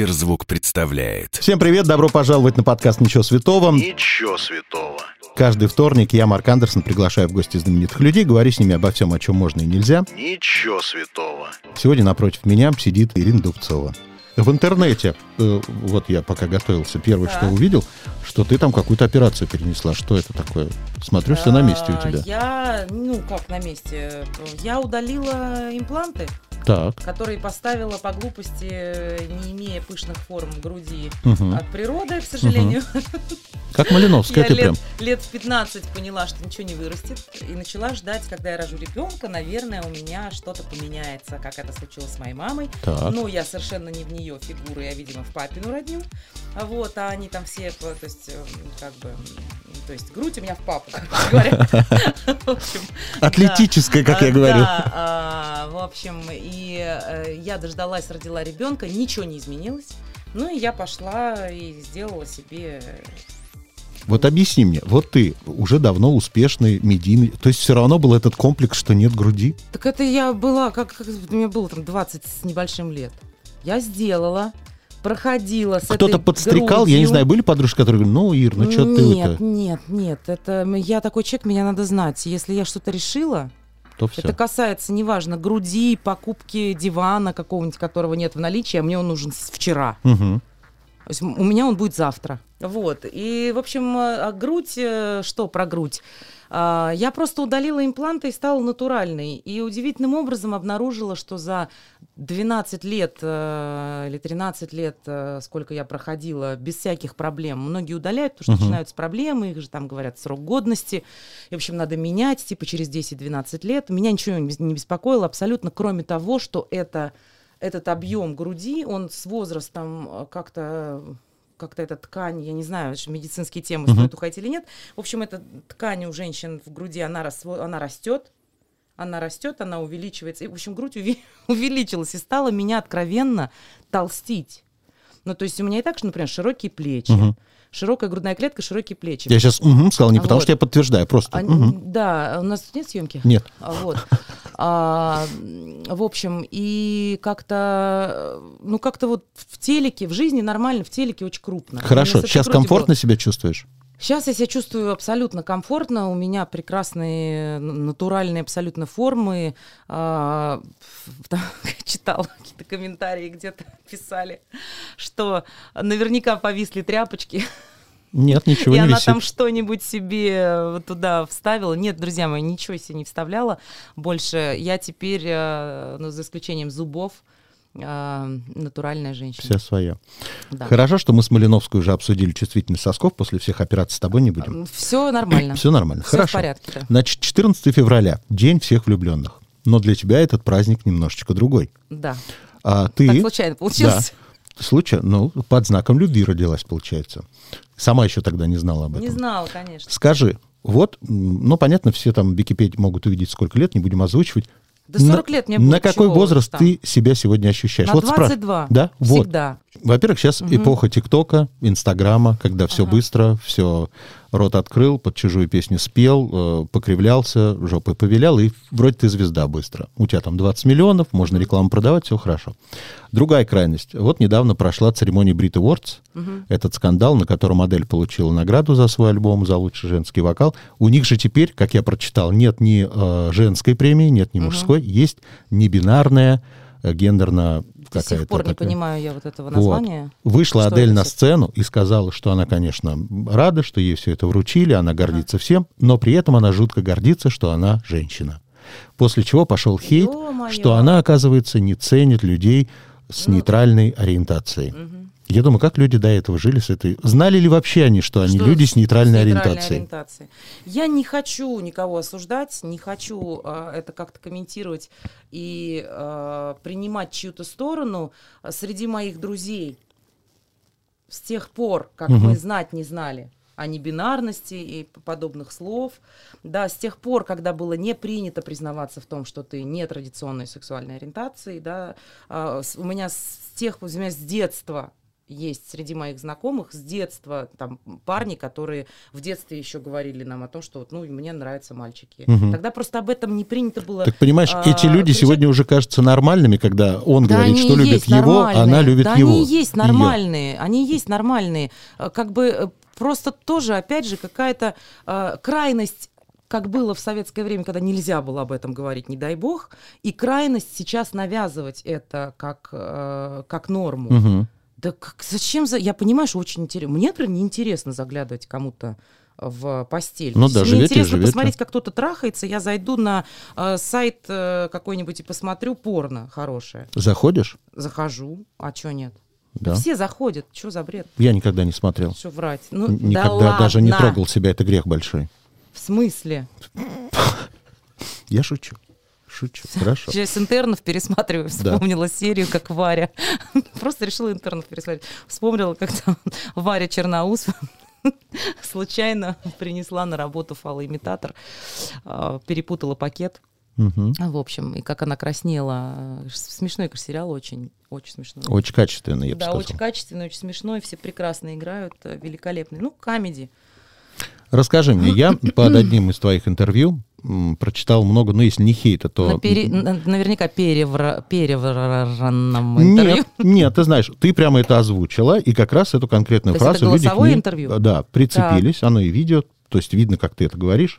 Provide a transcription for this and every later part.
Сберзвук представляет. Всем привет, добро пожаловать на подкаст «Ничего святого». Ничего святого. Каждый вторник я, Марк Андерсон, приглашаю в гости знаменитых людей, говорю с ними обо всем, о чем можно и нельзя. Ничего святого. Сегодня напротив меня сидит Ирина Дубцова. В интернете, э, вот я пока готовился, первое, что увидел, что ты там какую-то операцию перенесла. Что это такое? Смотрю, все на месте у А, тебя. Я, ну как на месте, я удалила импланты, Так. которые поставила по глупости, не имея пышных форм груди Мгм. от природы, к сожалению. Как Малиновская ты лет, прям. лет в 15 поняла, что ничего не вырастет, и начала ждать, когда я рожу ребенка, наверное, у меня что-то поменяется, как это случилось с моей мамой. Так. Ну, я совершенно не в нее фигура, я, видимо, в папину родню. Вот, а они там все, то есть, эм, как бы, то есть, грудь у меня в папу, короче говоря. В общем, Атлетическая, как я говорю. А, в общем, и э, я дождалась, родила ребенка, ничего не изменилось. Ну, и я пошла и сделала себе... Вот объясни мне, вот ты уже давно успешный, медийный, то есть все равно был этот комплекс, что нет груди? Так это я была, как, как мне было там 20 с небольшим лет. Я сделала, проходила с Кто-то подстрекал, я не грудью. знаю, были подружки, которые говорят, ну, Ир, ну что ты Нет, это? нет, нет, это м, я такой человек, меня надо знать. Если я что-то решила, То все. это касается, неважно, груди, покупки дивана какого-нибудь, которого нет в наличии, а мне он нужен вчера. То есть у меня он будет завтра. Вот. И, в общем, э, а грудь, э, что про грудь? А, Я просто удалила импланты и стала натуральной. И удивительным образом обнаружила, что за 12 лет э, или 13 лет, э, сколько я проходила, без всяких проблем, многие удаляют, потому что Мгм. начинаются проблемы, их же там говорят срок годности. И, в общем, надо менять, типа через 10-12 лет. Меня ничего не беспокоило абсолютно, кроме того, что это, этот объем груди, он с возрастом э, как-то как-то эта ткань, я не знаю, медицинские темы Мгм. стоит уходить или нет. В общем, эта ткань у женщин в груди, она, расво- она растет, она растет, она увеличивается. И, в общем, грудь уви- увеличилась и стала меня откровенно толстить. Ну, то есть у меня и так, что, например, широкие плечи, Мгм. широкая грудная клетка, широкие плечи. Я сейчас угу, сказал не потому, Вот. что я подтверждаю, просто. А, мгм. Да, у нас нет съемки? Нет. А, Вот. А, в общем, и как-то, ну как-то вот в телеке, в жизни нормально, в телеке очень крупно. Хорошо, сейчас комфортно было. себя чувствуешь? Сейчас я себя чувствую абсолютно комфортно. У меня прекрасные натуральные абсолютно формы. А, там читала какие-то комментарии, где-то писали, что наверняка повисли тряпочки. Нет, ничего и не она висит. там что-нибудь себе вот туда вставила. Нет, друзья мои, ничего себе не вставляла. Больше я теперь, э, ну, за исключением зубов, э, натуральная женщина. Вся своя. Да. Хорошо, что мы с Малиновской уже обсудили чувствительность сосков, после всех операций с тобой не будем. Все нормально. Все нормально. Всё Хорошо. в порядке, да. Значит, 14 февраля, день всех влюбленных. Но для тебя этот праздник немножечко другой. Да. А ты... Так случайно получилось. Случай, ну, под знаком любви родилась, получается. Сама еще тогда не знала об этом. Не знала, конечно. Скажи, вот, ну, понятно, все там в Википедии могут увидеть, сколько лет, не будем озвучивать. Да 40 на, лет мне На будет, какой возраст там. ты себя сегодня ощущаешь? На Вот спра- 22. Да, вот. Всегда. Во-первых, сейчас Мгм. эпоха ТикТока, Инстаграма, когда все Ага. быстро, все рот открыл, под чужую песню спел, э, покривлялся, жопой повилял, и вроде ты звезда быстро. У тебя там 20 миллионов, можно рекламу продавать, все хорошо. Другая крайность. Вот недавно прошла церемония Brit Awards, Мгм. этот скандал, на котором модель получила награду за свой альбом, за лучший женский вокал. У них же теперь, как я прочитал, нет ни э, женской премии, нет ни Мгм. мужской, есть небинарная, гендерно До сих пор не такая. понимаю я вот этого Вот. названия. Вышла Что Адель на сцену и сказала, что она, конечно, рада, что ей все это вручили, она гордится всем, но при этом она жутко гордится, что она женщина. После чего пошел хейт, Ё-моё. что она, оказывается, не ценит людей с Ну. нейтральной ориентацией. Мгм. Я думаю, как люди до этого жили с этой... Знали ли вообще они, что они Что люди с нейтральной с ориентацией? ориентацией. Я не хочу никого осуждать, не хочу э, это как-то комментировать и э, принимать чью-то сторону среди моих друзей. С тех пор, как Мгм. мы знать не знали о небинарности и подобных слов, да, с тех пор, когда было не принято признаваться в том, что ты не традиционной сексуальной ориентации, да, а, у меня с тех, у меня с детства есть среди моих знакомых с детства там парни, которые в детстве еще говорили нам о том, что вот, ну мне нравятся мальчики. Мгм. Тогда просто об этом не принято было. Так понимаешь, а, эти люди кричать- сегодня уже кажутся нормальными, когда он Да говорит, они что любит его, а она любит да его. они есть нормальные, они и есть нормальные. Э, Как бы э, просто тоже, опять же, какая-то э, крайность как было в советское время, когда нельзя было об этом говорить, не дай бог, и крайность сейчас навязывать это как, э, как норму. Мгм. Да как, зачем? За... Я понимаю, что очень интересно. Мне, например, неинтересно заглядывать кому-то в постель. Ну да, мне живете интересно живете. посмотреть, как кто-то трахается. Я зайду на э, сайт э, какой-нибудь и посмотрю порно хорошее. Заходишь? Захожу, а чё нет? Да. Все заходят, что за бред? Я никогда не смотрел. Что врать? Ну, Никогда да даже не ладно. трогал себя, это грех большой. В смысле? Я шучу. Шучу. Хорошо. Сейчас интернов пересматриваю, Да. вспомнила серию, как Варя. Просто решила интернов пересмотреть. Вспомнила, как там Варя Черноус случайно принесла на работу фалоимитатор, а, перепутала пакет. А, В общем, и как она краснела. Смешной конечно, сериал, очень, очень смешной. Очень качественно, я бы да, сказал. очень качественный, очень смешной, все прекрасно играют, э, великолепный. Ну, камеди. Расскажи мне, я под одним из твоих интервью прочитал много, ну, если не хейта, то... На пере- на- Наверняка перевра- перевранном интервью. Нет, нет, ты знаешь, ты прямо это озвучила, и как раз эту конкретную То фразу люди к голосовое ней, интервью? Да, прицепились, оно и видео, то есть видно, как ты это говоришь.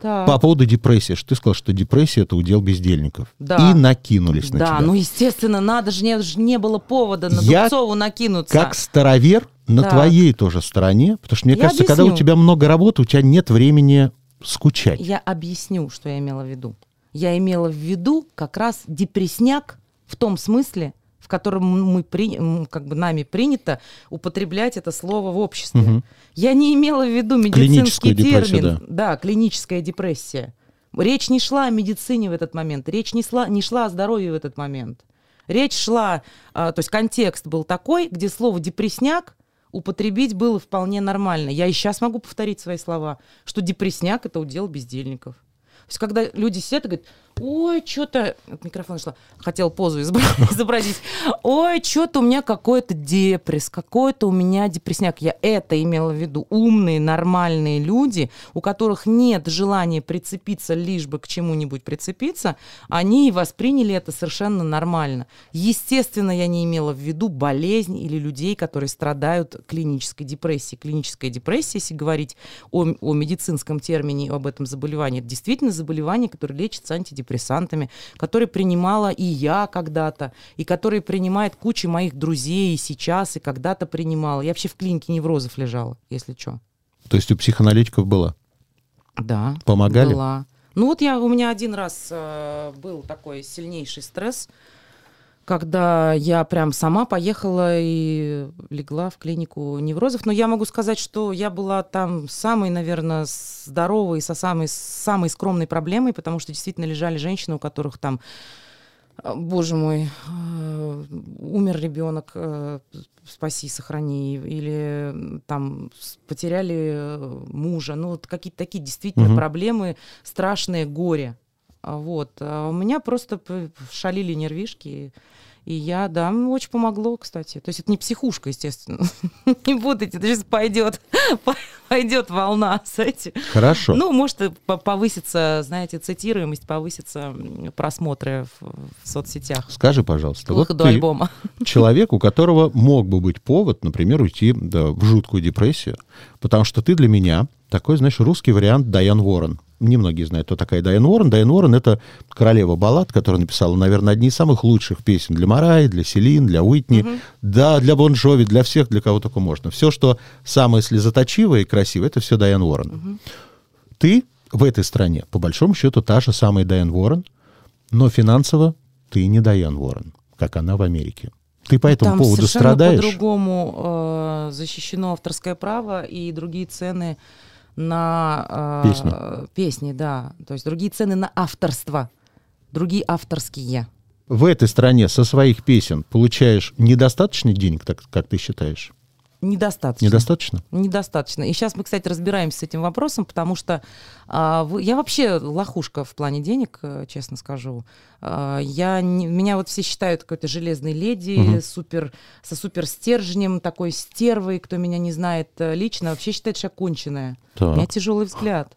Так. По поводу депрессии, что ты сказал, что депрессия это удел бездельников. Да. И накинулись на Да, тебя. ну естественно, надо же, не, ж не было повода на Я Дубцову накинуться. как старовер на Так. твоей тоже стороне, потому что мне Я кажется, когда у объясню. тебя много работы, у тебя нет времени скучать. Я объясню, что я имела в виду. Я имела в виду как раз депресняк в том смысле, в котором мы при- как бы нами принято употреблять это слово в обществе. Мгм. Я не имела в виду медицинский термин. Да. клиническая депрессия. Речь не шла о медицине в этот момент, речь не шла, не шла о здоровье в этот момент. Речь шла, а, то есть контекст был такой, где слово депресняк употребить было вполне нормально. Я и сейчас могу повторить свои слова, что депресняк это удел бездельников. То есть, когда люди сидят и говорят, ой, что-то... От микрофона шла. Хотел позу изобразить. Ой, что-то у меня какой-то депресс, какой-то у меня депрессняк. Я это имела в виду. Умные, нормальные люди, у которых нет желания прицепиться, лишь бы к чему-нибудь прицепиться, они восприняли это совершенно нормально. Естественно, я не имела в виду болезнь или людей, которые страдают клинической депрессией. Клиническая депрессия, если говорить о, о медицинском термине, об этом заболевании, это действительно заболевание, которое лечится антидепрессантами, которое принимала и я когда-то, и которое принимает куча моих друзей и сейчас, и когда-то принимала. Я вообще в клинике неврозов лежала, если что. То есть у психоаналитиков было. Да. Помогали? Была. Ну вот я, у меня один раз э, был такой сильнейший стресс, когда я прям сама поехала и легла в клинику неврозов. Но я могу сказать, что я была там самой, наверное, здоровой, со самой, самой скромной проблемой, потому что действительно лежали женщины, у которых там э, Боже мой, э, умер ребенок, э, спаси, сохрани, или там потеряли мужа, ну вот какие-то такие действительно Мгм. проблемы, страшное горе. А Вот. А у меня просто шалили нервишки, и я, да, очень помогло, кстати. То есть это не психушка, естественно. Не будете, это сейчас пойдет, пойдет волна, знаете. Хорошо. Ну, может, по- повысится, знаете, цитируемость, повысится просмотры в, в соцсетях Скажи, пожалуйста, вот ты альбома. человек, у которого мог бы быть повод, например, уйти да, в жуткую депрессию, потому что ты для меня такой, знаешь, русский вариант Дайан Уоррен. Немногие знают, кто такая Дайан Уоррен. Дайан Уоррен — это королева баллад, которая написала, наверное, одни из самых лучших песен для Марай, для Селин, для Уитни, да, для Бон Джови, для всех, для кого только можно. Все, что самое слезоточивое и красивое, это все Дайан Уоррен. Ты в этой стране, по большому счету, та же самая Дайан Уоррен, но финансово ты не Дайан Уоррен, как она в Америке. Ты по этому Там поводу страдаешь? по-другому э, защищено авторское право и другие цены на э, Песни. песни, да. То есть другие цены на авторство, другие авторские. В этой стране со своих песен получаешь недостаточно денег, так как ты считаешь? Недостаточно. Недостаточно? Недостаточно. И сейчас мы, кстати, разбираемся с этим вопросом, потому что а, вы, я вообще лохушка в плане денег, э, честно скажу. А, я не, меня вот все считают какой-то железной леди, угу. супер, со супер стержнем, такой стервой, кто меня не знает э, лично, вообще считает, что я конченая. Так. У меня тяжелый взгляд.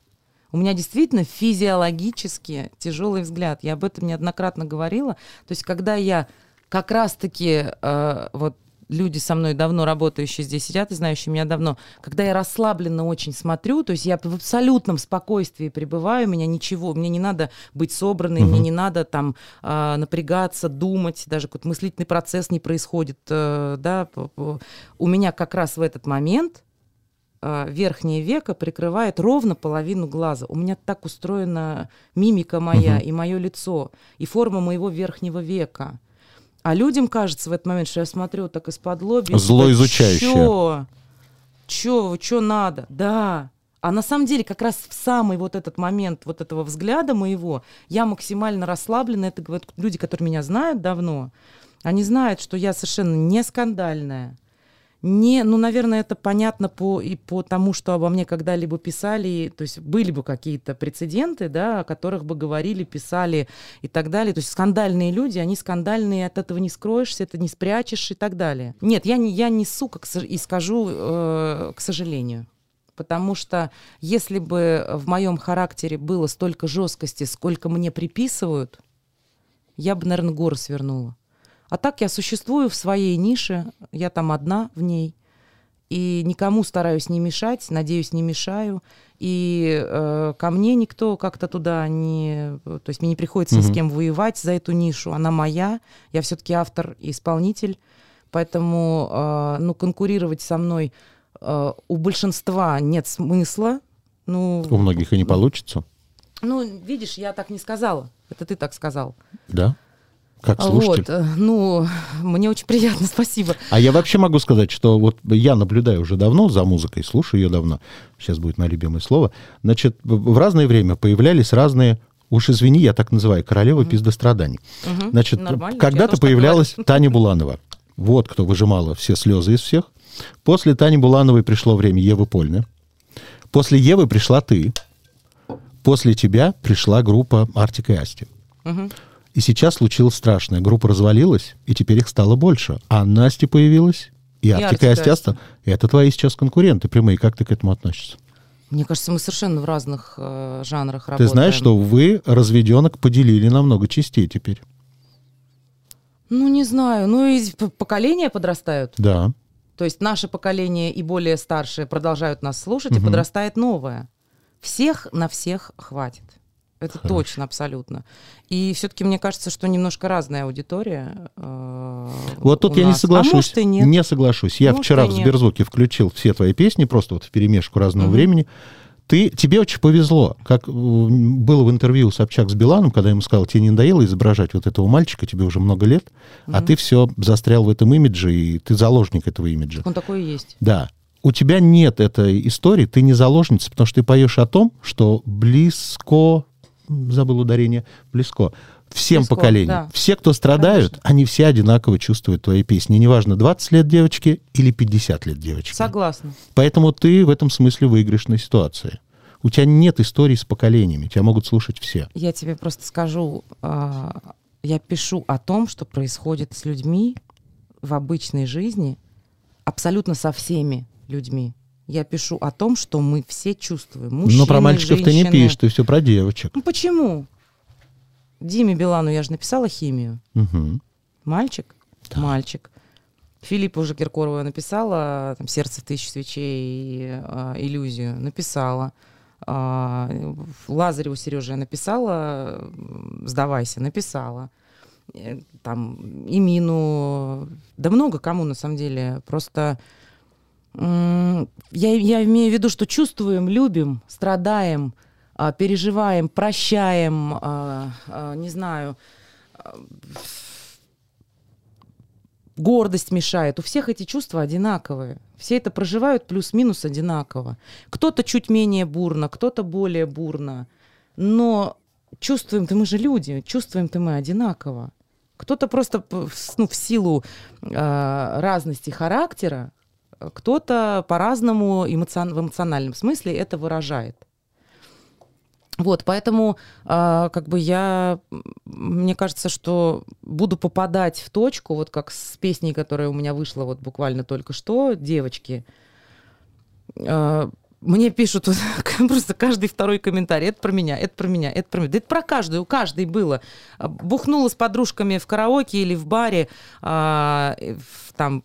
У меня действительно физиологически тяжелый взгляд. Я об этом неоднократно говорила. То есть, когда я как раз-таки э, вот люди со мной давно работающие здесь сидят и знающие меня давно, когда я расслабленно очень смотрю, то есть я в абсолютном спокойствии пребываю, меня ничего, мне не надо быть собранной, угу. мне не надо там э, напрягаться, думать, даже какой-то мыслительный процесс не происходит, э, да, у меня как раз в этот момент э, верхнее веко прикрывает ровно половину глаза. У меня так устроена мимика моя угу. и мое лицо, и форма моего верхнего века. А людям кажется в этот момент, что я смотрю так из-под лоби. Зло изучающее. Чё? Чё? Чё надо? Да. А на самом деле как раз в самый вот этот момент вот этого взгляда моего я максимально расслаблена. Это говорят люди, которые меня знают давно. Они знают, что я совершенно не скандальная, не, ну, наверное, это понятно по, и по тому, что обо мне когда-либо писали, то есть были бы какие-то прецеденты, да, о которых бы говорили, писали и так далее. То есть скандальные люди, они скандальные, от этого не скроешься, это не спрячешь и так далее. Нет, я не, я не сука, и скажу, э, к сожалению. Потому что если бы в моем характере было столько жесткости, сколько мне приписывают, я бы, наверное, горы свернула. А так я существую в своей нише, я там одна в ней. И никому стараюсь не мешать, надеюсь, не мешаю. И э, ко мне никто как-то туда не... То есть мне не приходится mm-hmm. с кем воевать за эту нишу. Она моя. Я все-таки автор и исполнитель. Поэтому э, ну, конкурировать со мной э, у большинства нет смысла. Ну, у многих и не получится. Ну, видишь, я так не сказала. Это ты так сказал. Да? Как слушатель? Вот, э, ну, мне очень приятно, спасибо. А я вообще могу сказать, что вот я наблюдаю уже давно за музыкой, слушаю ее давно. Сейчас будет мое любимое слово. Значит, в разное время появлялись разные Уж извини, я так называю, королева mm-hmm. пиздостраданий. Mm-hmm. Значит, Нормально, когда-то появлялась Таня Буланова. Вот кто выжимала все слезы из всех. После Тани Булановой пришло время Евы Польны. После Евы пришла ты. После тебя пришла группа Артик и Асти. Угу. И сейчас случилось страшное. Группа развалилась, и теперь их стало больше. А Настя появилась, и, Артика и Астяста. Это твои сейчас конкуренты прямые. Как ты к этому относишься? Мне кажется, мы совершенно в разных э, жанрах работаем. Ты знаешь, что вы разведенок поделили на много частей теперь? Ну, не знаю. Ну, и поколения подрастают. Да. То есть наше поколение и более старшие продолжают нас слушать, угу. и подрастает новое. Всех на всех хватит. Это Хорошо. точно, абсолютно. И все-таки мне кажется, что немножко разная аудитория. Э, вот тут я нас. не соглашусь. А может, и нет. Не соглашусь. Я может, вчера в Сберзвуке включил все твои песни, просто вот в перемешку разного угу. времени. Ты, тебе очень повезло, как было в интервью Собчак с Биланом, когда ему сказал, тебе не надоело изображать вот этого мальчика, тебе уже много лет, угу. а ты все застрял в этом имидже, и ты заложник этого имиджа. Он такой и есть. Да у тебя нет этой истории, ты не заложница, потому что ты поешь о том, что близко забыл ударение, близко, всем близко, поколениям. Да. Все, кто страдают, Конечно. они все одинаково чувствуют твои песни. Неважно, 20 лет девочки или 50 лет девочки. Согласна. Поэтому ты в этом смысле выигрышной ситуации. У тебя нет истории с поколениями, тебя могут слушать все. Я тебе просто скажу, э, я пишу о том, что происходит с людьми в обычной жизни, абсолютно со всеми людьми. Я пишу о том, что мы все чувствуем. Мужчины, Но про мальчиков женщины. ты не пишешь, ты все про девочек. Ну почему? Диме Билану я же написала химию. Угу. Мальчик? Да. Мальчик. Филиппу уже Киркорову я написала там, «Сердце тысяч свечей» и а, «Иллюзию». Написала. А, Лазареву Сереже я написала «Сдавайся». Написала. Э, там, и Мину. Да много кому, на самом деле. Просто я, я имею в виду, что чувствуем, любим, страдаем, а, переживаем, прощаем, а, а, не знаю, гордость мешает. У всех эти чувства одинаковые. Все это проживают плюс-минус одинаково. Кто-то чуть менее бурно, кто-то более бурно. Но чувствуем-то мы же люди, чувствуем-то мы одинаково. Кто-то просто ну, в силу э, разности характера Кто-то по-разному эмоцион- в эмоциональном смысле это выражает. Вот, поэтому а, как бы я, мне кажется, что буду попадать в точку, вот как с песней, которая у меня вышла вот буквально только что, девочки. А, мне пишут вот просто каждый второй комментарий. Это про меня, это про меня, это про меня. Да это про каждую, у каждой было. Бухнула с подружками в караоке или в баре, э, в- там,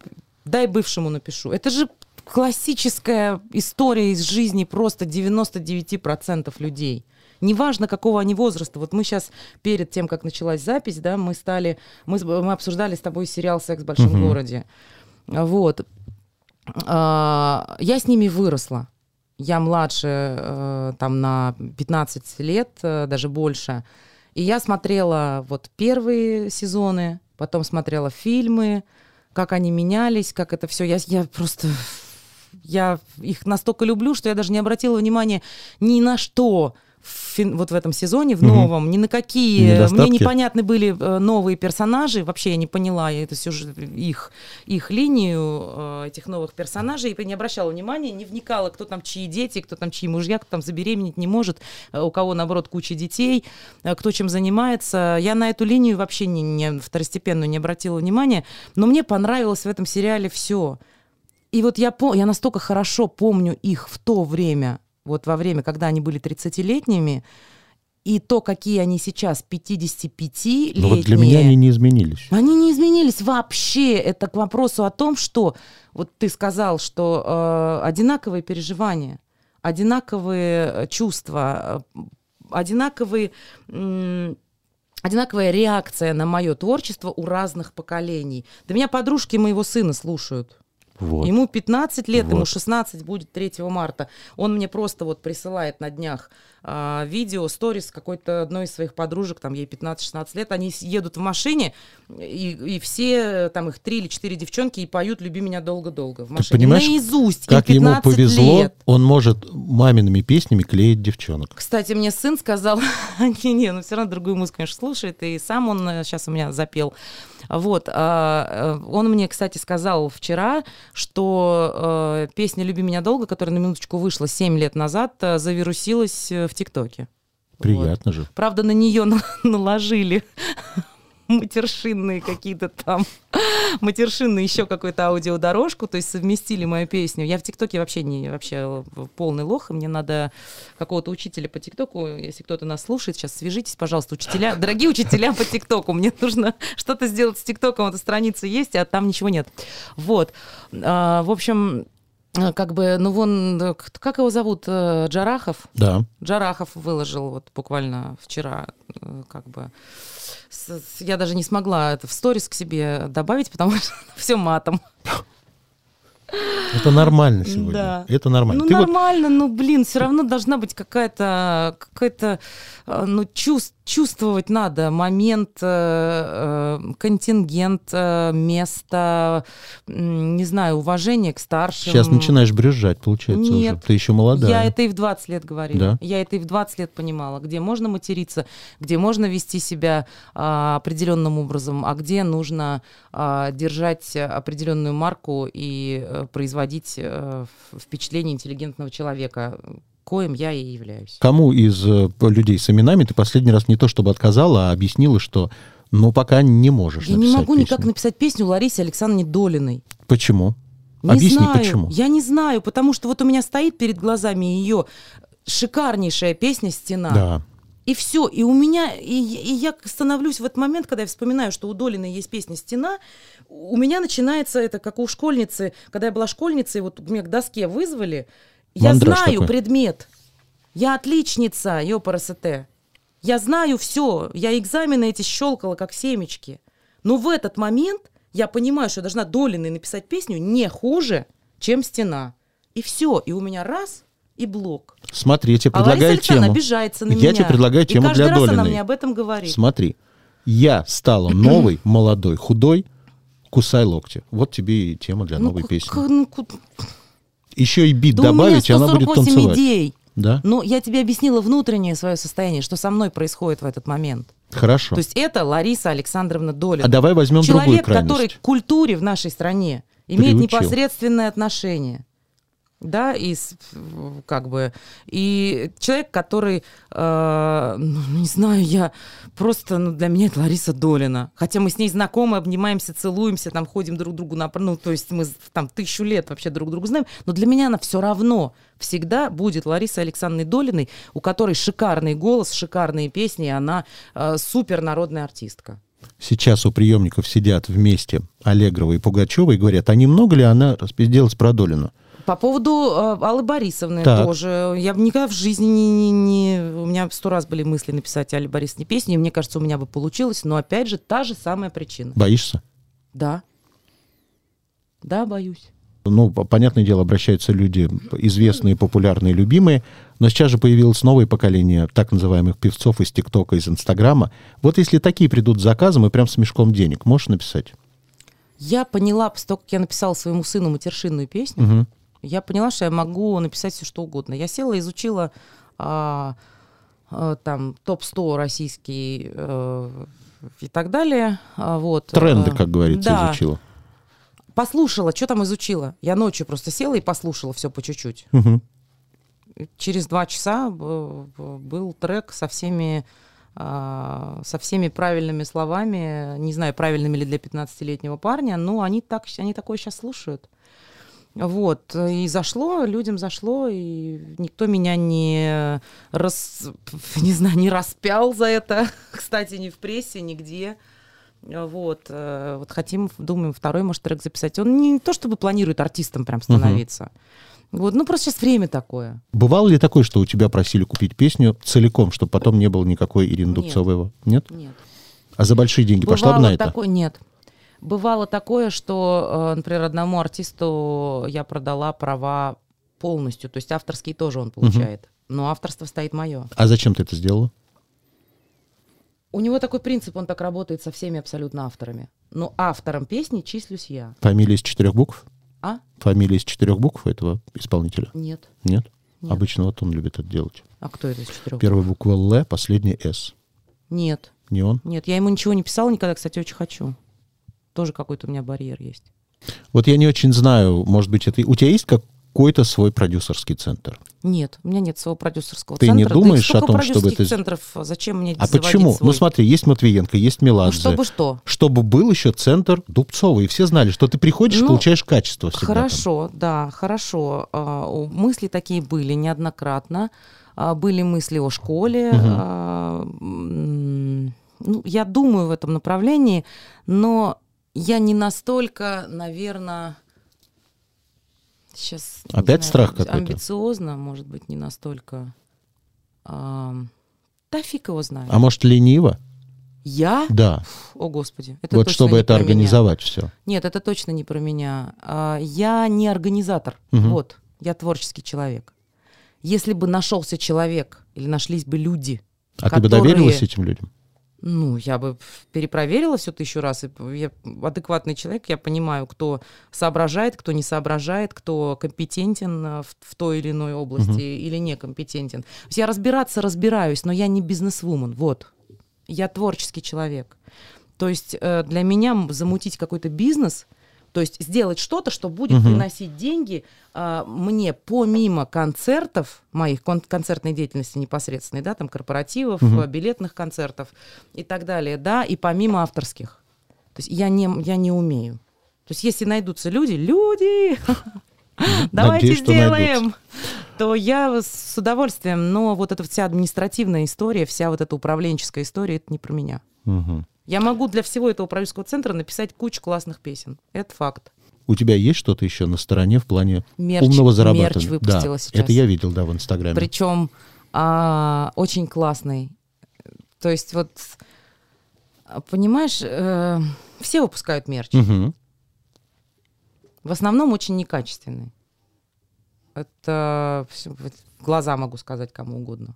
дай бывшему напишу. Это же классическая история из жизни просто 99% людей. Неважно, какого они возраста. Вот мы сейчас, перед тем, как началась запись, да, мы стали, мы, мы обсуждали с тобой сериал «Секс в большом Мгм. городе». Вот. А, Я с ними выросла. Я младше э, там на 15 лет, э, даже больше. И я смотрела вот первые сезоны, потом смотрела фильмы, как они менялись, как это все. Я, я просто... Я их настолько люблю, что я даже не обратила внимания ни на что фин- вот в этом сезоне, в новом, ни на какие. Недостатки? Мне непонятны были э, новые персонажи. Вообще я не поняла я это сюжет, их, их линию э, этих новых персонажей. И не обращала внимания, не вникала, кто там чьи дети, кто там чьи мужья, кто там забеременеть не может, э, у кого, наоборот, куча детей, кто чем занимается. Я на эту линию вообще не, не второстепенную не обратила внимания. Но мне понравилось в этом сериале все. И вот я, я настолько хорошо помню их в то время, вот во время, когда они были 30-летними, и то, какие они сейчас 55-летние. Но вот для меня они не изменились. Они не изменились вообще. Это к вопросу о том, что вот ты сказал, что э, одинаковые переживания, одинаковые э, чувства, э, одинаковые, одинаковая реакция на мое творчество у разных поколений. Да меня подружки моего сына слушают. Вот. Ему 15 лет, ему Вот. 16 будет 3 марта. Он мне просто вот присылает на днях а, видео, сторис какой-то одной из своих подружек, там ей 15-16 лет, они едут в машине, и, и все, там их три или четыре девчонки, и поют «Люби меня долго-долго» в машине. понимаешь, Наизусть, Как ему 15 повезло, лет. он может мамиными песнями клеить девчонок. Кстати, мне сын сказал, не-не, но все равно другую музыку, конечно, слушает, и сам он сейчас у меня запел. Вот, а, э, он мне, кстати, сказал вчера, что э, песня «Люби меня долго», которая на минуточку вышла 7 лет назад, э, завирусилась э, в ТикТоке. Вот. Приятно же. Правда, на нее наложили матершинные какие-то там, матершинные еще какую-то аудиодорожку, то есть совместили мою песню. Я в ТикТоке вообще не вообще полный лох, и мне надо какого-то учителя по ТикТоку, если кто-то нас слушает, сейчас свяжитесь, пожалуйста, учителя, дорогие учителя по ТикТоку, мне нужно что-то сделать с ТикТоком, эта страница есть, а там ничего нет. Вот. А, В общем, как бы, ну вон, э, как его зовут, Э, Джарахов? Да. Джарахов выложил вот буквально вчера, э, как бы. я даже не смогла это в сторис к себе добавить, потому что все матом. Это нормально сегодня. Да. Это нормально. Ну Ты вот нормально, ну блин, все равно должна быть какая-то, какая-то, э, ну чувс- чувствовать надо момент, э, э, контингент, э, место, не знаю, уважение к старшим. сейчас начинаешь брюзжать, получается, Нет. уже. Ты еще молодая. Я это и в 20 лет говорила. Да? Я это и в 20 лет понимала, где можно материться, где можно вести себя а, определенным образом, а где нужно а, держать определенную марку и э, производить в- впечатление интеллигентного человека, коим я и являюсь. Кому из э, людей с именами ты последний раз не то чтобы отказала, а объяснила, что ну пока не можешь Я не могу никак песню? написать песню Ларисе Александровне Долиной. Почему? Не Объясни, знаю. почему. Я не знаю, потому что вот у меня стоит перед глазами ее шикарнейшая песня «Стена». Да. И все. И у меня, и, и я становлюсь в этот момент, когда я вспоминаю, что у Долины есть песня «Стена», у меня начинается это, как у школьницы, когда я была школьницей, вот меня к доске вызвали, я Мандраж знаю такой. предмет. Я отличница, ёпарасете. Я знаю все. Я экзамены эти щелкала, как семечки. Но в этот момент я понимаю, что я должна Долиной написать песню не хуже, чем «Стена». И все. И у меня раз и блок. Смотри, я тебе А предлагаю Александровна тему. обижается на Я меня. тебе предлагаю тему и каждый для раз она Долиной. мне об этом говорит. Смотри, я стала новой, молодой, худой, кусай локти. Вот тебе и тема для новой к- песни. ну, Еще и бит да добавить, и она будет 148 танцевать. идей. Да? Но я тебе объяснила внутреннее свое состояние, что со мной происходит в этот момент. Хорошо. То есть это Лариса Александровна Долина. А давай возьмем другую Человек, крайность. который к культуре в нашей стране имеет Приучил. непосредственное отношение. Да, и как бы и человек, который, э, ну, не знаю, я просто, ну, для меня это Лариса Долина. Хотя мы с ней знакомы, обнимаемся, целуемся, там ходим друг другу на, ну, то есть мы там тысячу лет вообще друг друга знаем, но для меня она все равно всегда будет Ларисой Александровной Долиной, у которой шикарный голос, шикарные песни, и она э, супер народная артистка. Сейчас у приемников сидят вместе Аллегрова и Пугачева и говорят, а немного ли она распизделась про Долину? По поводу э, Аллы Борисовны Так. тоже. Я бы никогда в жизни не, не, не- У меня сто раз были мысли написать Алле Борисовне песню, и мне кажется, у меня бы получилось, но опять же та же самая причина. Боишься? Да. Да, боюсь. Ну, по- понятное дело, обращаются люди известные, популярные, любимые, но сейчас же появилось новое поколение так называемых певцов из ТикТока, из Инстаграма. Вот если такие придут с заказом и прям с мешком денег, можешь написать? Я поняла, после того, как я написала своему сыну матершинную песню, Мгм. Я поняла, что я могу написать все, что угодно. Я села, изучила а, а, там топ-100 российский э, и так далее. А, вот. Тренды, А, как говорится, да. изучила. Послушала, что там изучила. Я ночью просто села и послушала все по чуть-чуть. Мгм. Через два часа э, был трек со всеми а, со всеми правильными словами, не знаю, правильными ли для 15-летнего парня, но они, так, они такое сейчас слушают. Вот, и зашло, людям зашло, и никто меня не, рас, не знаю, не распял за это, кстати, ни в прессе, нигде. Вот, э, вот хотим, думаем, второй, может, трек записать. Он не то чтобы планирует артистом прям становиться. Вот, ну просто сейчас время такое. Бывало ли такое, что у тебя просили купить песню целиком, чтобы потом не было никакой Ирины Нет. Дубцовой? Нет? Нет. А за большие деньги пошла бы Бывало на это? такое, нет. Бывало такое, что, э, например, одному артисту я продала права полностью, то есть авторские тоже он получает, но авторство стоит мое. А зачем ты это сделала? У него такой принцип, он так работает со всеми абсолютно авторами. Но автором песни числюсь я. Фамилия из четырех букв? А? Фамилия из четырех букв этого исполнителя? Нет. Нет? Нет. Обычно вот он любит это делать. А кто это из четырех? Первая буква Л, последняя С. Нет. Не он? Нет, я ему ничего не писала никогда, кстати, очень хочу. Тоже какой-то у меня барьер есть. Вот я не очень знаю, может быть, это... У тебя есть какой-то свой продюсерский центр? Нет, у меня нет своего продюсерского Ты не центра. думаешь да о том, чтобы это- центров, зачем мне А почему? свой? Ну смотри, есть Матвиенко, есть Ну, Меладзе. чтобы что? Чтобы был еще центр Дубцова, и все знали, что ты приходишь, Ну, получаешь качество всегда там. Хорошо, да, хорошо. А, Мысли такие были неоднократно. А, Были мысли о школе. А, м, Ну, я думаю в этом направлении, но я не настолько, наверное, сейчас... Опять знаю, страх какой-то? Амбициозно, может быть, не настолько. А, Да фиг его знает. А может, лениво? Я? Да. О, Господи. Это вот чтобы это про меня. организовать все. Нет, это точно не про меня. А, Я не организатор. Мгм. Вот, я творческий человек. Если бы нашелся человек или нашлись бы люди, А ты бы которые- доверилась этим людям? Ну, я бы перепроверила все тысячу раз. И п- я адекватный человек, я понимаю, кто соображает, кто не соображает, кто компетентен а, в, в той или иной области Мгм. или некомпетентен. То есть я разбираться разбираюсь, но я не бизнесвумен. Вот. Я творческий человек. То есть э, для меня замутить какой-то бизнес, то есть сделать что-то, что будет Мгм. приносить деньги а, мне помимо концертов, моих кон- концертной деятельности непосредственной, да, там корпоративов, э, билетных концертов и так далее, да, и помимо авторских. То есть я не, я не умею. То есть если найдутся люди, люди, давайте Надеюсь, сделаем, то я с удовольствием, но вот эта вся административная история, вся вот эта управленческая история, это не про меня. Я могу для всего этого продюсерского центра написать кучу классных песен. Это факт. У тебя есть что-то еще на стороне в плане Мерч, умного зарабатывания? мерч выпустила да, сейчас. это я видел, да, в Инстаграме. Причем а, очень классный. То есть вот, понимаешь, э, все выпускают мерч. Мгм. В основном очень некачественный. Это глаза могу сказать кому угодно.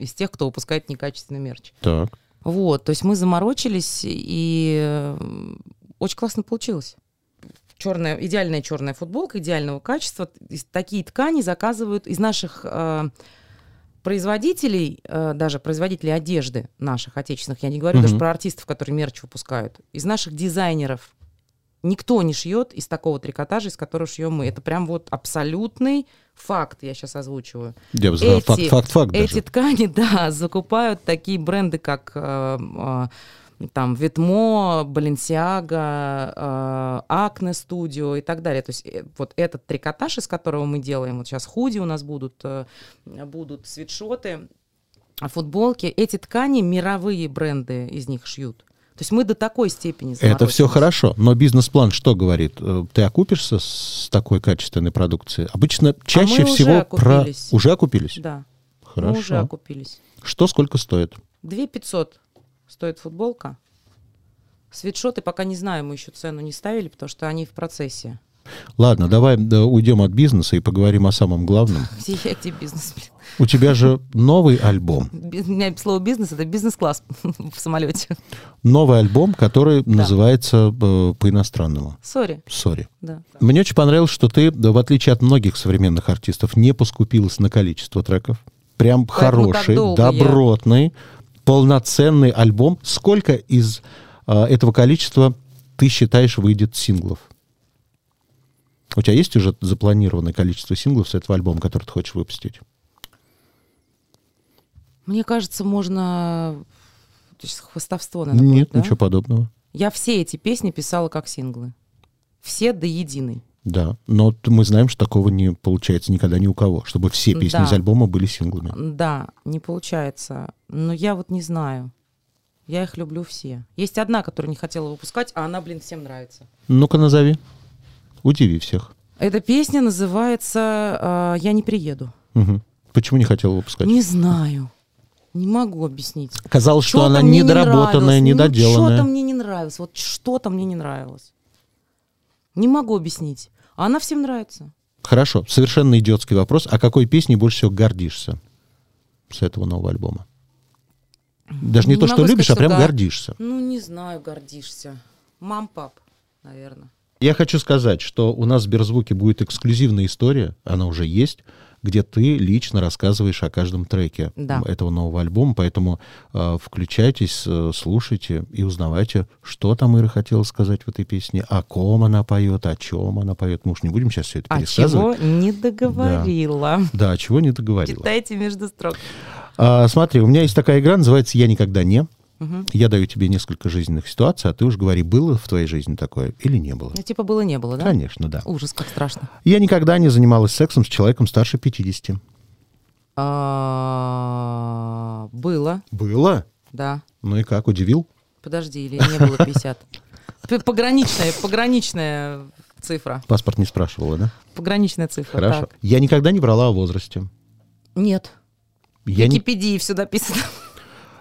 Из тех, кто выпускает некачественный мерч. Так. Вот, то есть мы заморочились, и э, очень классно получилось. Черная, идеальная черная футболка, идеального качества. Такие ткани заказывают из наших э, производителей, э, даже производителей одежды наших отечественных, я не говорю Мгм. даже про артистов, которые мерч выпускают, из наших дизайнеров Никто не шьет из такого трикотажа, из которого шьем мы. Это прям вот абсолютный факт, я сейчас озвучиваю. Я бы сказал, факт, Эти- факт, факт Эти даже. ткани, да, закупают такие бренды, как э, э, там Ветмо, Баленсиага, Акне Студио и так далее. То есть э, вот этот трикотаж, из которого мы делаем, вот сейчас худи у нас будут, будут свитшоты, футболки, эти ткани мировые бренды из них шьют. То есть мы до такой степени Это все хорошо, но бизнес-план что говорит? Э, Ты окупишься с такой качественной продукцией? Обычно чаще А мы уже всего про... окупились. Уже окупились? Да, Хорошо. мы уже окупились. Что сколько стоит? 2 500 стоит футболка. Свитшоты пока не знаю, мы еще цену не ставили, потому что они в процессе. Ладно, давай да, уйдем от бизнеса и поговорим о самом главном. Я где бизнес? У тебя же новый альбом. Би- У меня слово бизнес это бизнес-класс в самолете. Новый альбом, который называется э, по-иностранному. Sorry, Sorry. да. Мне очень понравилось, что ты, да, в отличие от многих современных артистов, не поскупилась на количество треков. Прям Поэтому хороший, долго я- добротный, полноценный альбом. Сколько из а, этого количества ты считаешь выйдет синглов? У тебя есть уже запланированное количество синглов с этого альбома, который ты хочешь выпустить? Мне кажется, можно... То есть хвостовство надо Нет, будет, да? ничего подобного. Я все эти песни писала как синглы. Все до единой. Да, но мы знаем, что такого не получается никогда ни у кого, чтобы все песни Да. из альбома были синглами. Да, не получается. Но я вот не знаю. Я их люблю все. Есть одна, которую не хотела выпускать, а она, блин, всем нравится. Ну-ка назови. Удиви всех. Эта песня называется а, «Я не приеду». Мгм. Почему не хотела выпускать? Не знаю. Не могу объяснить. Казалось, что Что-то она мне не недоработанная, нравилось. Ну, недоделанная. Что-то мне не нравилось. Вот что-то мне не нравилось. Не могу объяснить. А она всем нравится. Хорошо, совершенно идиотский вопрос. А какой песней больше всего гордишься с этого нового альбома? Даже не, Не то, что сказать, любишь, а что прям да. гордишься. Ну, не знаю, гордишься. Мам, пап, наверное. Я хочу сказать, что у нас в Сберзвуке будет эксклюзивная история, она уже есть, где ты лично рассказываешь о каждом треке Да. этого нового альбома, поэтому э, включайтесь, э, слушайте и узнавайте, что там Ира хотела сказать в этой песне, о ком она поет, о чем она поет. Мы уж не будем сейчас все это А пересказывать. чего не договорила? Да, чего не договорила. Читайте между строк. А, смотри, у меня есть такая игра, называется «Я никогда не». Мгм. Я даю тебе несколько жизненных ситуаций, а ты уж говори, было в твоей жизни такое или не было. Ну, типа было, не было, да? Конечно, да. Ужас, как страшно. Я никогда не занималась сексом с человеком старше 50. А, Было, Было? да. Ну и как, удивил? Подожди, или не было 50? П- Пограничная, пограничная цифра. Паспорт не спрашивала, да? Пограничная цифра. Хорошо. так. Я никогда не врала о возрасте. Нет. В не- Википедии все написано.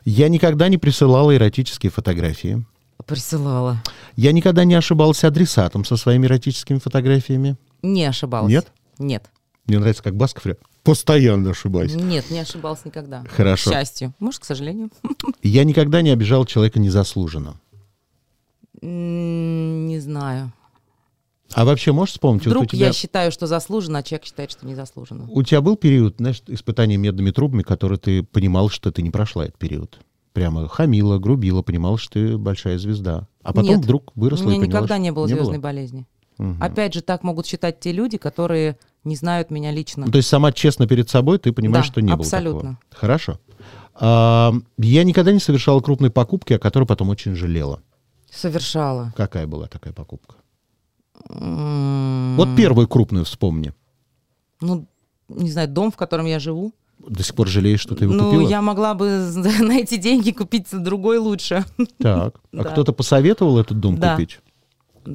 Я никогда не присылала эротические фотографии. Присылала. Я никогда не ошибалась адресатом со своими эротическими фотографиями. Не ошибалась. Нет? Нет. Мне нравится, как Басков постоянно ошибаюсь. Нет, не ошибалась никогда. Хорошо. К счастью. Может, к сожалению. Я никогда не обижал человека незаслуженно. Не знаю. А вообще можешь вспомнить, вот у Вдруг тебя, я считаю, что заслуженно, а человек считает, что незаслуженно. у тебя был период, знаешь, испытания медными трубами, который ты понимал, что ты не прошла этот период? Прямо хамила, грубила, понимал, что ты большая звезда. А потом Нет. вдруг У выросла меня и поняла, никогда не было звездной болезни. Мгм. Опять же, так могут считать те люди, которые не знают меня лично. Ну, то есть сама честно перед собой ты понимаешь, Да, что не было абсолютно. такого. Хорошо. А, я никогда не совершала крупной покупки, о которой потом очень жалела. Совершала. Какая была такая покупка? Вот первую крупную вспомни. Ну, не знаю, дом, в котором я живу. До сих пор жалеешь, что ты его ну, купила? я могла бы на эти деньги купить другой лучше. Так. А Да. кто-то посоветовал этот дом Да. купить?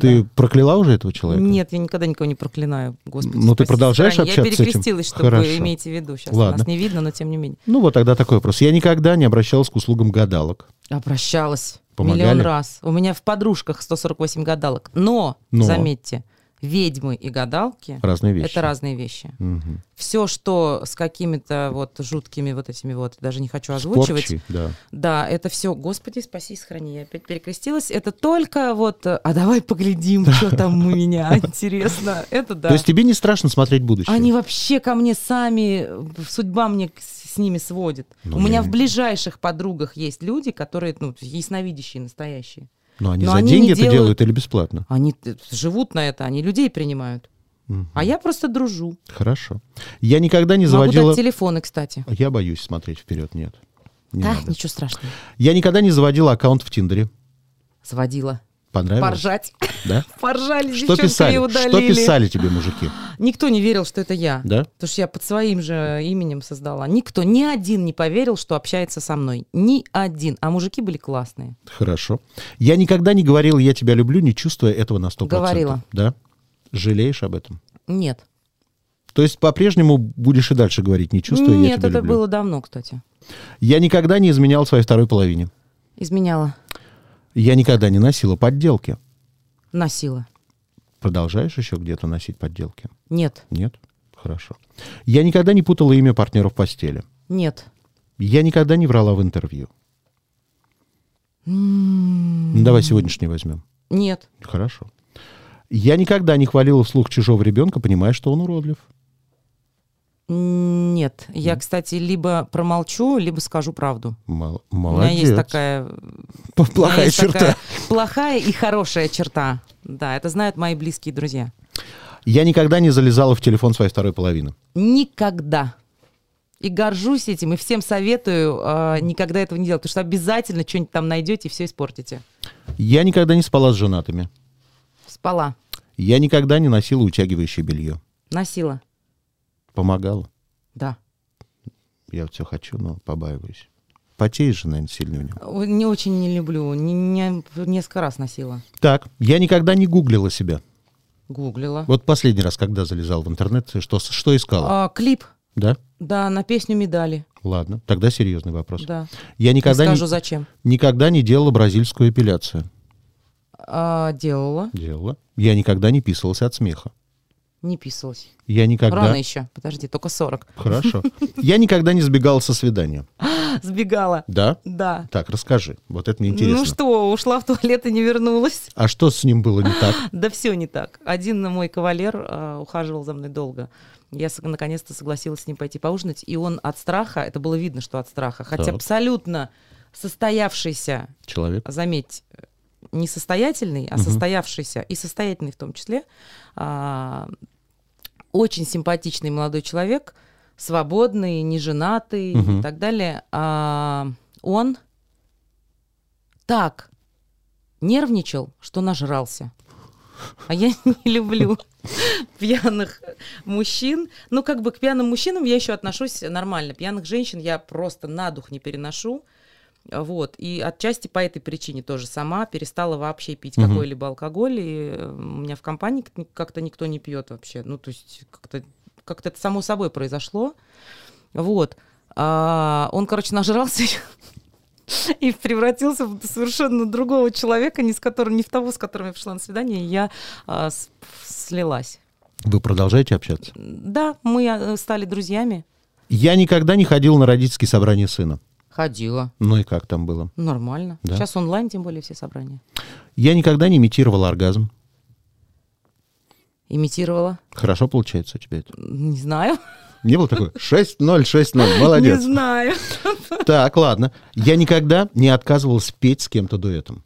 Ты Да. прокляла уже этого человека? Нет, я никогда никого не проклинаю. Господи, Ну, ты продолжаешь сохрани. общаться с этим? Я перекрестилась, чтобы Хорошо. вы имеете в виду. Сейчас Ладно. нас не видно, но тем не менее. Ну, вот тогда такой вопрос. Я никогда не обращалась к услугам гадалок. Обращалась Помогали? миллион раз. У меня в подружках 148 гадалок. Но, Но. заметьте, ведьмы и гадалки Разные вещи. это разные вещи. Мгм. Все, что с какими-то вот жуткими вот этими вот, даже не хочу озвучивать. Порчи, да. Да, это все, господи, спаси, сохрани, я опять перекрестилась. Это только вот, э, а давай поглядим, что там у меня, интересно. Это да. То есть тебе не страшно смотреть будущее? Они вообще ко мне сами, судьба мне с ними сводит. Ну, У меня я- в ближайших подругах есть люди, которые, ну, ясновидящие, настоящие. Но они Но за они деньги это делают- делают или бесплатно? Они т- живут на это, они людей принимают. Мгм. А я просто дружу. Хорошо. Я никогда не Могу заводила... дать телефоны, кстати. Я боюсь смотреть вперед, нет. Не да, надо. ничего страшного. Я никогда не заводила аккаунт в Тиндере. Заводила. Понравилось? Поржать. Да? Поржали, Что писали? Что писали тебе мужики? Никто не верил, что это я. Да? Потому что я под своим же именем создала. Никто, ни один не поверил, что общается со мной. Ни один. А мужики были классные. Хорошо. Я никогда не говорил «я тебя люблю», не чувствуя этого на 100%. Говорила. Да? Жалеешь об этом? Нет. То есть по-прежнему будешь и дальше говорить, не чувствуя «я Нет, тебя это люблю». было давно, кстати. Я никогда не изменял своей второй половине. Изменяла. Я никогда не носила подделки. Носила. Продолжаешь еще где-то носить подделки? Нет. Нет? Хорошо. Я никогда не путала имя партнера в постели. Нет. Я никогда не врала в интервью. М, Ну, давай сегодняшний возьмем. Нет. Хорошо. Я никогда не хвалила вслух чужого ребенка, понимая, что он уродлив. Нет. Я, кстати, либо промолчу, либо скажу правду. Мол- У меня Молодец. есть такая... Плохая есть черта. такая плохая и хорошая черта. Да, это знают мои близкие друзья. Я никогда не залезала в телефон своей второй половины. Никогда. И горжусь этим, и всем советую э, никогда этого не делать, потому что обязательно что-нибудь там найдете и все испортите. Я никогда не спала с женатыми. Спала, Я никогда не носила утягивающее белье. носила. Помогала. Да. Я вот все хочу, но побаиваюсь. Потеешь же, наверное, сильно в нем. Не очень не люблю. Не, не- несколько раз носила. Так, я никогда не гуглила себя. Гуглила. Вот последний раз, когда залезал в интернет, что, что искала? А, клип, Да? да, на песню медали. Ладно, тогда серьезный вопрос. Да. Я Не никогда скажу, не, зачем. никогда не делала бразильскую эпиляцию. А, делала, Делала. Я никогда не писался от смеха. Не писалась. Я никогда... Рано еще. Подожди, только 40. Хорошо. Я никогда не сбегала со свидания. Сбегала. Да? Да. Так, расскажи. Вот это мне интересно. Ну что, ушла в туалет и не вернулась. А что с ним было не так? Да все не так. Один мой кавалер э, ухаживал за мной долго. Я наконец-то согласилась с ним пойти поужинать, и он от страха, это было видно, что от страха, хотя Так. абсолютно состоявшийся, Человек. заметь, не состоятельный, а Мгм. состоявшийся и состоятельный в том числе, а, очень симпатичный молодой человек, свободный, неженатый Мгм. и так далее. А, он так нервничал, что нажрался. А я не люблю пьяных мужчин. Ну, как бы к пьяным мужчинам я еще отношусь нормально. Пьяных женщин я просто на дух не переношу. Вот. И отчасти по этой причине тоже сама перестала вообще пить Мгм. какой-либо алкоголь. И э, у меня в компании как- как-то никто не пьет вообще. Ну, то есть как-то как это само собой произошло. Вот. А, он, короче, нажрался и превратился в совершенно другого человека, не, с которым, не в того, с которым я пришла на свидание, и я а, с- слилась. Вы продолжаете общаться? Да, мы а, стали друзьями. Я никогда не ходил на родительские собрания сына. Ходила. Ну и как там было? Нормально. Да? Сейчас онлайн, тем более, все собрания. Я никогда не имитировал оргазм. Имитировала. Хорошо получается у тебя это? Не знаю. Не было такой 6-0, 6-0, Не молодец. знаю. Так, ладно. Я никогда не отказывался петь с кем-то дуэтом.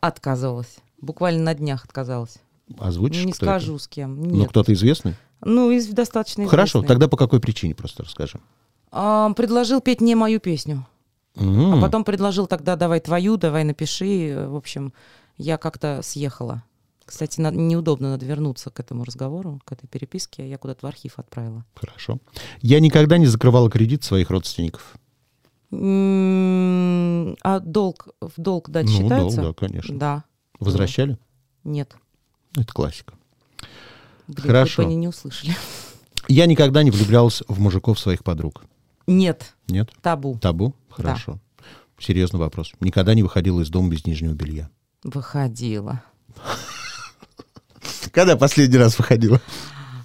Отказывалась. Буквально на днях отказалась. Озвучишь, не скажу это? с кем. Ну, Нет. кто-то известный? Ну, из достаточно Хорошо, известный. тогда по какой причине просто расскажи. А, предложил петь не мою песню. М, А потом предложил тогда давай твою, давай напиши. В общем, я как-то съехала. Кстати, на- неудобно надо вернуться к этому разговору, к этой переписке. Я куда-то в архив отправила. Хорошо. Я никогда не закрывала кредит своих родственников. М, А долг в долг дать ну, считается? да, да, конечно. Да. Возвращали? Нет. Это классика. Блин, Хорошо. они не услышали. Я никогда не влюблялась в мужиков своих подруг. Нет. Нет? Табу. Табу? Хорошо. Серьезный вопрос. Никогда не выходила из дома без нижнего белья. Выходила. Когда последний раз выходила?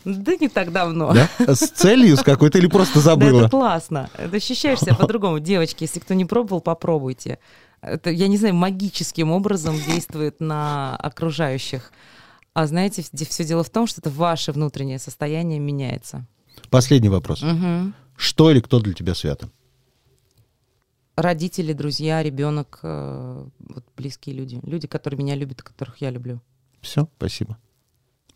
Да не так давно. Да? С целью с какой-то или просто Да забыла? это классно. Ощущаешь себя по-другому. Девочки, если кто не пробовал, попробуйте. Это, я не знаю, магическим образом действует на окружающих. А знаете, все дело в том, что это ваше внутреннее состояние меняется. Последний вопрос. Мгм. Что или кто для тебя свято? родители, друзья, ребенок, э, вот близкие люди. Люди, которые меня любят, которых я люблю. Все, спасибо.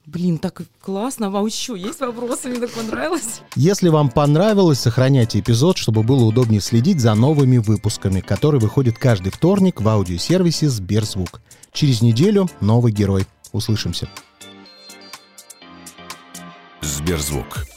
Блин, так классно. А еще есть вопросы? Мне так понравилось. Если вам понравилось, сохраняйте эпизод, чтобы было удобнее следить за новыми выпусками, которые выходят каждый вторник в аудиосервисе Сберзвук. Через неделю новый герой. Услышимся. Сберзвук.